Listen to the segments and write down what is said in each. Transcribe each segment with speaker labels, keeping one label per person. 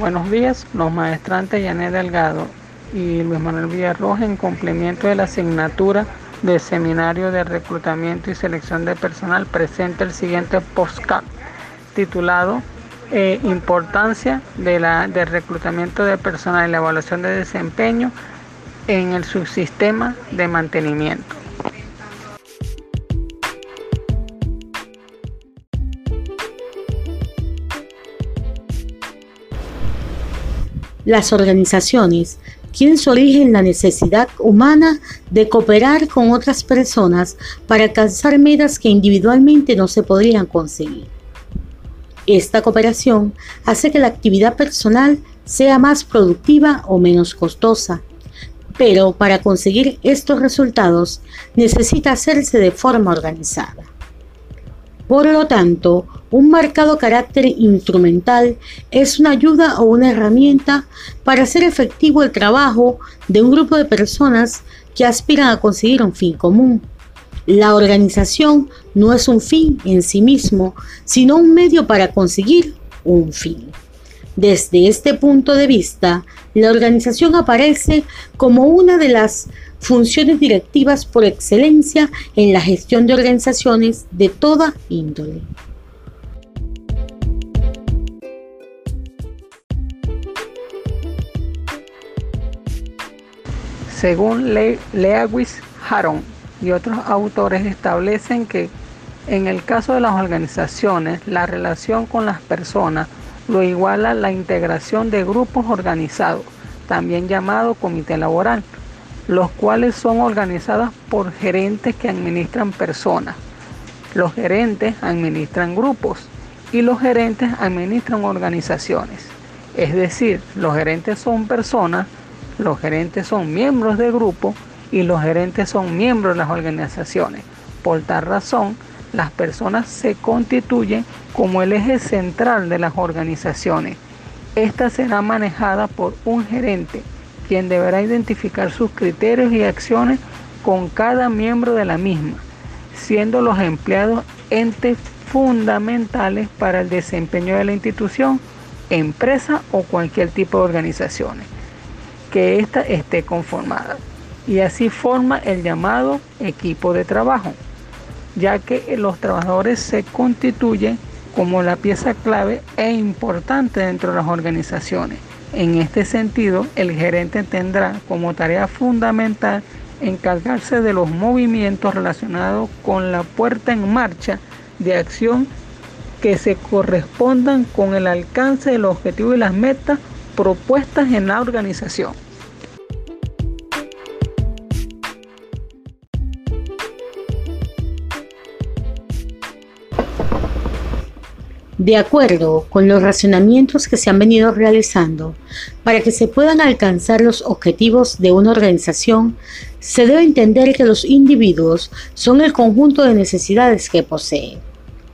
Speaker 1: Buenos días, los maestrantes Yané Delgado y Luis Manuel Villarroja en cumplimiento de la asignatura del Seminario de Reclutamiento y Selección de Personal presenta el siguiente postcard titulado eh, Importancia de la, del reclutamiento de personal y la evaluación de desempeño en el subsistema de mantenimiento.
Speaker 2: Las organizaciones tienen su origen en la necesidad humana de cooperar con otras personas para alcanzar metas que individualmente no se podrían conseguir. Esta cooperación hace que la actividad personal sea más productiva o menos costosa, pero para conseguir estos resultados necesita hacerse de forma organizada. Por lo tanto, un marcado carácter instrumental es una ayuda o una herramienta para hacer efectivo el trabajo de un grupo de personas que aspiran a conseguir un fin común. La organización no es un fin en sí mismo, sino un medio para conseguir un fin. Desde este punto de vista, la organización aparece como una de las funciones directivas por excelencia en la gestión de organizaciones de toda índole.
Speaker 1: Según Lewis Haron y otros autores establecen que en el caso de las organizaciones, la relación con las personas lo iguala la integración de grupos organizados, también llamado comité laboral, los cuales son organizados por gerentes que administran personas. Los gerentes administran grupos y los gerentes administran organizaciones. Es decir, los gerentes son personas, los gerentes son miembros de grupo y los gerentes son miembros de las organizaciones. Por tal razón, las personas se constituyen como el eje central de las organizaciones. Esta será manejada por un gerente, quien deberá identificar sus criterios y acciones con cada miembro de la misma, siendo los empleados entes fundamentales para el desempeño de la institución, empresa o cualquier tipo de organizaciones que ésta esté conformada. Y así forma el llamado equipo de trabajo ya que los trabajadores se constituyen como la pieza clave e importante dentro de las organizaciones. En este sentido, el gerente tendrá como tarea fundamental encargarse de los movimientos relacionados con la puerta en marcha de acción que se correspondan con el alcance del objetivo y las metas propuestas en la organización.
Speaker 2: De acuerdo con los racionamientos que se han venido realizando, para que se puedan alcanzar los objetivos de una organización, se debe entender que los individuos son el conjunto de necesidades que poseen.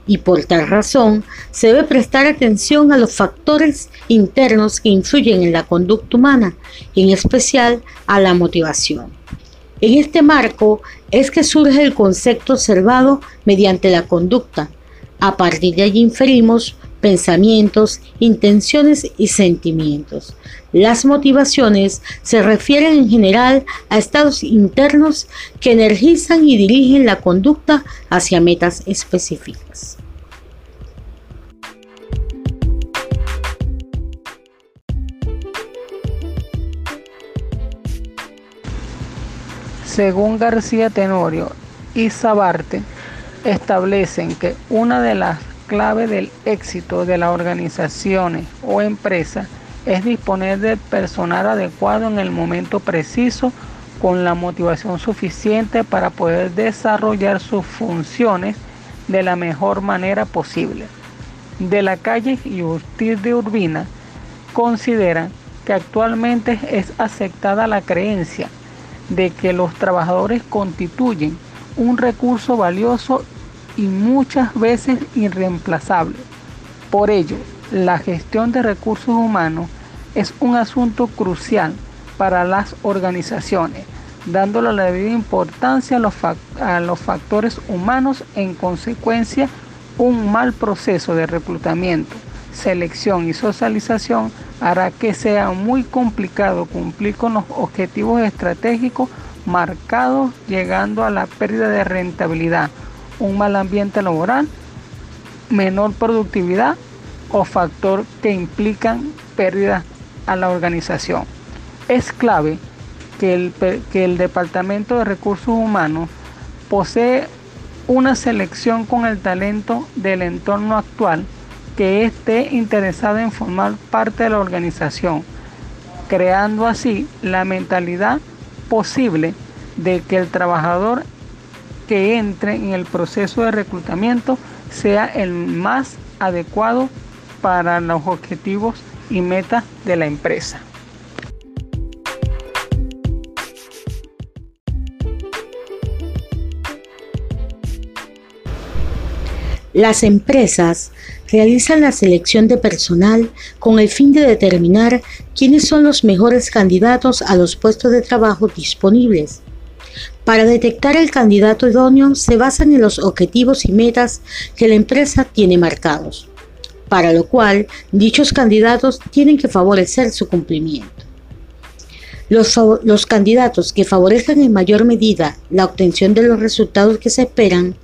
Speaker 2: Y por tal razón, se debe prestar atención a los factores internos que influyen en la conducta humana, en especial a la motivación. En este marco es que surge el concepto observado mediante la conducta, a partir de allí inferimos pensamientos, intenciones y sentimientos. Las motivaciones se refieren en general a estados internos que energizan y dirigen la conducta hacia metas específicas.
Speaker 1: Según García Tenorio y Sabarte, establecen que una de las claves del éxito de las organizaciones o empresas es disponer del personal adecuado en el momento preciso con la motivación suficiente para poder desarrollar sus funciones de la mejor manera posible. De la calle y de Urbina consideran que actualmente es aceptada la creencia de que los trabajadores constituyen un recurso valioso y muchas veces irreemplazable. Por ello, la gestión de recursos humanos es un asunto crucial para las organizaciones, dándole la debida importancia a los, a los factores humanos, en consecuencia, un mal proceso de reclutamiento, selección y socialización hará que sea muy complicado cumplir con los objetivos estratégicos marcados, llegando a la pérdida de rentabilidad, un mal ambiente laboral, menor productividad o factor que implican pérdidas a la organización. Es clave que el, que el Departamento de Recursos Humanos posee una selección con el talento del entorno actual que esté interesado en formar parte de la organización, creando así la mentalidad posible de que el trabajador que entre en el proceso de reclutamiento sea el más adecuado para los objetivos y metas de la empresa.
Speaker 2: Las empresas realizan la selección de personal con el fin de determinar quiénes son los mejores candidatos a los puestos de trabajo disponibles. Para detectar el candidato idóneo se basan en los objetivos y metas que la empresa tiene marcados, para lo cual dichos candidatos tienen que favorecer su cumplimiento. Los, candidatos que favorezcan en mayor medida la obtención de los resultados que se esperan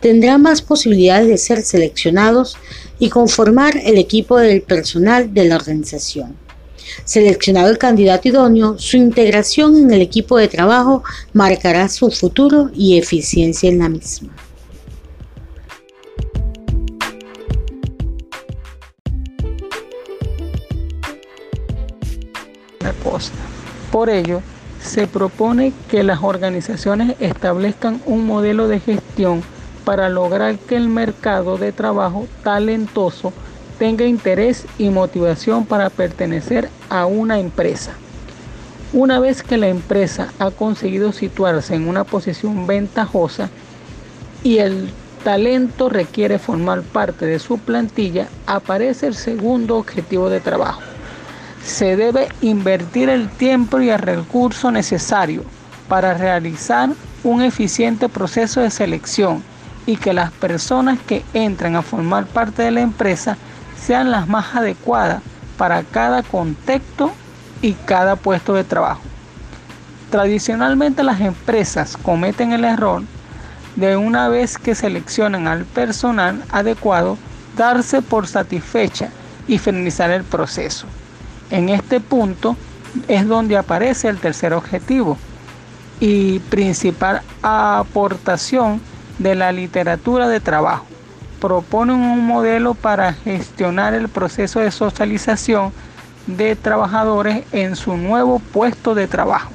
Speaker 2: tendrán más posibilidades de ser seleccionados y conformar el equipo del personal de la organización. Seleccionado el candidato idóneo, su integración en el equipo de trabajo marcará su futuro y eficiencia en la misma.
Speaker 1: Por ello, se propone que las organizaciones establezcan un modelo de gestión para lograr que el mercado de trabajo talentoso tenga interés y motivación para pertenecer a una empresa. Una vez que la empresa ha conseguido situarse en una posición ventajosa y el talento requiere formar parte de su plantilla, aparece el segundo objetivo de trabajo se debe invertir el tiempo y el recurso necesario para realizar un eficiente proceso de selección y que las personas que entran a formar parte de la empresa sean las más adecuadas para cada contexto y cada puesto de trabajo. Tradicionalmente las empresas cometen el error de una vez que seleccionan al personal adecuado darse por satisfecha y finalizar el proceso. En este punto es donde aparece el tercer objetivo y principal aportación de la literatura de trabajo. Proponen un modelo para gestionar el proceso de socialización de trabajadores en su nuevo puesto de trabajo.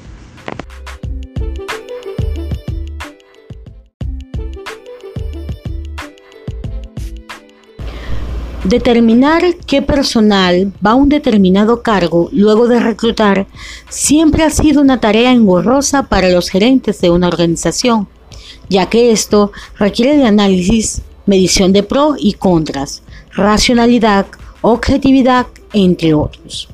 Speaker 2: Determinar qué personal va a un determinado cargo luego de reclutar siempre ha sido una tarea engorrosa para los gerentes de una organización, ya que esto requiere de análisis, medición de pros y contras, racionalidad, objetividad, entre otros.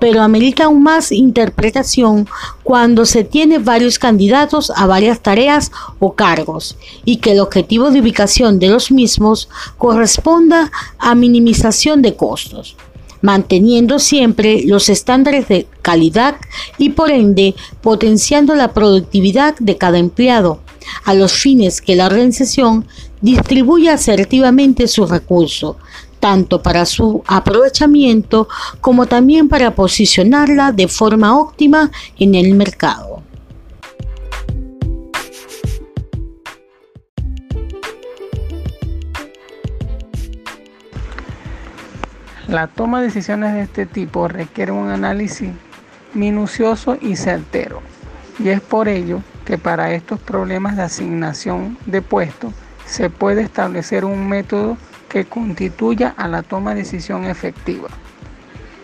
Speaker 2: Pero amerita aún más interpretación cuando se tiene varios candidatos a varias tareas o cargos y que el objetivo de ubicación de los mismos corresponda a minimización de costos manteniendo siempre los estándares de calidad y por ende potenciando la productividad de cada empleado, a los fines que la organización distribuya asertivamente sus recursos, tanto para su aprovechamiento como también para posicionarla de forma óptima en el mercado.
Speaker 1: La toma de decisiones de este tipo requiere un análisis minucioso y certero, y es por ello que para estos problemas de asignación de puestos se puede establecer un método que constituya a la toma de decisión efectiva.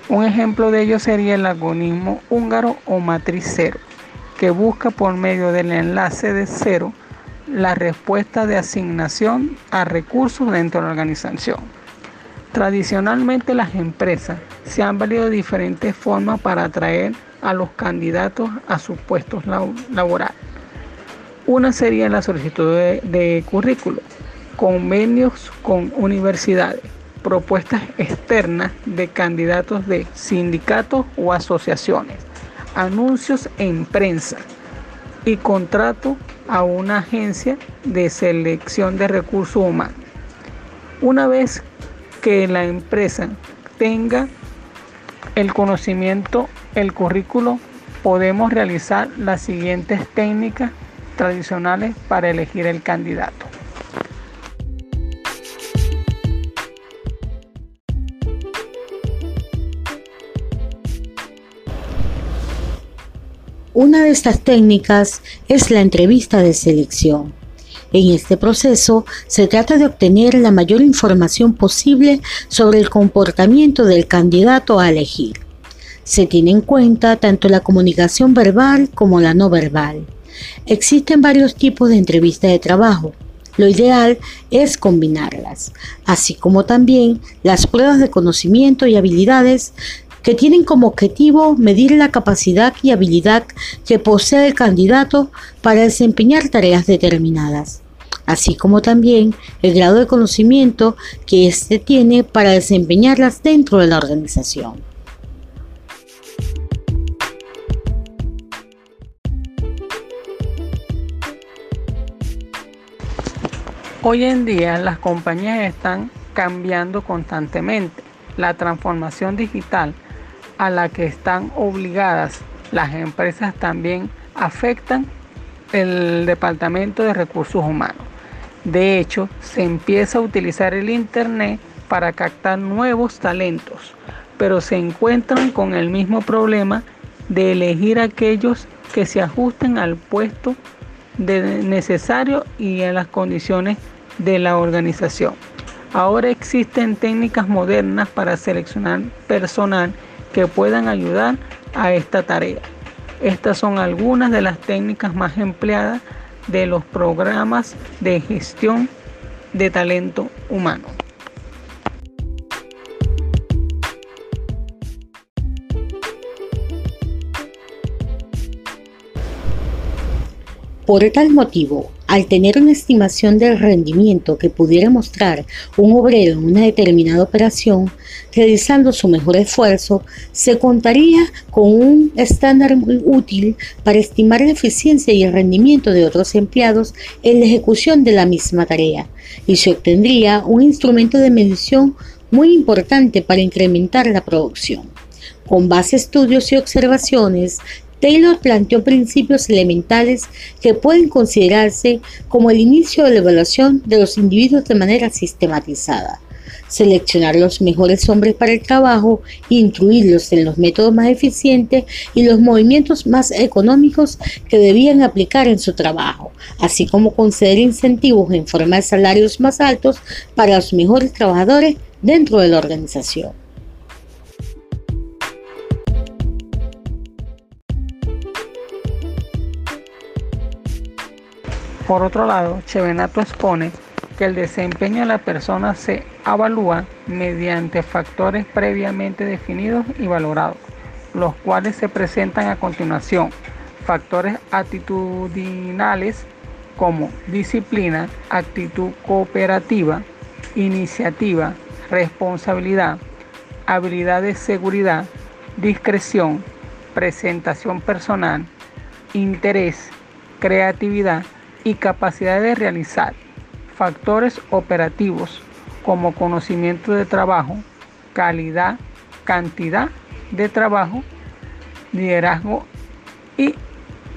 Speaker 1: Un ejemplo de ello sería el algoritmo húngaro o matriz cero, que busca por medio del enlace de cero la respuesta de asignación a recursos dentro de la organización. Tradicionalmente las empresas se han valido de diferentes formas para atraer a los candidatos a sus puestos laborales. Una sería la solicitud de, de currículo, convenios con universidades, propuestas externas de candidatos de sindicatos o asociaciones, anuncios en prensa y contrato a una agencia de selección de recursos humanos. Una vez que la empresa tenga el conocimiento, el currículo, podemos realizar las siguientes técnicas tradicionales para elegir el candidato.
Speaker 2: Una de estas técnicas es la entrevista de selección. En este proceso se trata de obtener la mayor información posible sobre el comportamiento del candidato a elegir. Se tiene en cuenta tanto la comunicación verbal como la no verbal. Existen varios tipos de entrevista de trabajo. Lo ideal es combinarlas, así como también las pruebas de conocimiento y habilidades que tienen como objetivo medir la capacidad y habilidad que posee el candidato para desempeñar tareas determinadas, así como también el grado de conocimiento que éste tiene para desempeñarlas dentro de la organización.
Speaker 1: Hoy en día las compañías están cambiando constantemente. La transformación digital a la que están obligadas las empresas también afectan el Departamento de Recursos Humanos. De hecho, se empieza a utilizar el Internet para captar nuevos talentos, pero se encuentran con el mismo problema de elegir aquellos que se ajusten al puesto necesario y a las condiciones de la organización. Ahora existen técnicas modernas para seleccionar personal que puedan ayudar a esta tarea. Estas son algunas de las técnicas más empleadas de los programas de gestión de talento humano.
Speaker 2: Por tal motivo, al tener una estimación del rendimiento que pudiera mostrar un obrero en una determinada operación, realizando su mejor esfuerzo, se contaría con un estándar muy útil para estimar la eficiencia y el rendimiento de otros empleados en la ejecución de la misma tarea, y se obtendría un instrumento de medición muy importante para incrementar la producción. Con base a estudios y observaciones, Taylor planteó principios elementales que pueden considerarse como el inicio de la evaluación de los individuos de manera sistematizada. Seleccionar los mejores hombres para el trabajo, incluirlos en los métodos más eficientes y los movimientos más económicos que debían aplicar en su trabajo, así como conceder incentivos en forma de salarios más altos para los mejores trabajadores dentro de la organización.
Speaker 1: Por otro lado, Chevenato expone que el desempeño de la persona se evalúa mediante factores previamente definidos y valorados, los cuales se presentan a continuación. Factores actitudinales como disciplina, actitud cooperativa, iniciativa, responsabilidad, habilidad de seguridad, discreción, presentación personal, interés, creatividad, y capacidad de realizar factores operativos como conocimiento de trabajo, calidad, cantidad de trabajo, liderazgo y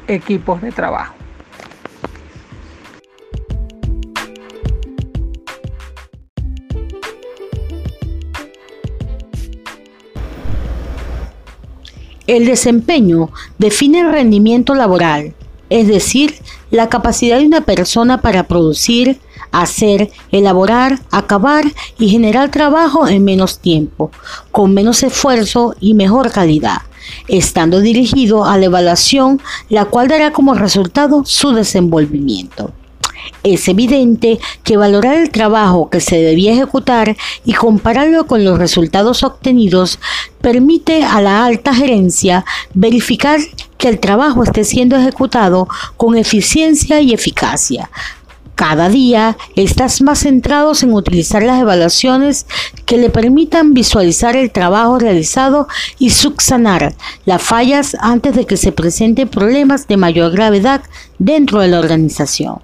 Speaker 1: equipos de trabajo.
Speaker 2: El desempeño define el rendimiento laboral, es decir, la capacidad de una persona para producir, hacer, elaborar, acabar y generar trabajo en menos tiempo, con menos esfuerzo y mejor calidad, estando dirigido a la evaluación, la cual dará como resultado su desenvolvimiento. Es evidente que valorar el trabajo que se debía ejecutar y compararlo con los resultados obtenidos permite a la alta gerencia verificar que el trabajo esté siendo ejecutado con eficiencia y eficacia, Cada día estás más centrados en utilizar las evaluaciones que le permitan visualizar el trabajo realizado y subsanar las fallas antes de que se presenten problemas de mayor gravedad dentro de la organización.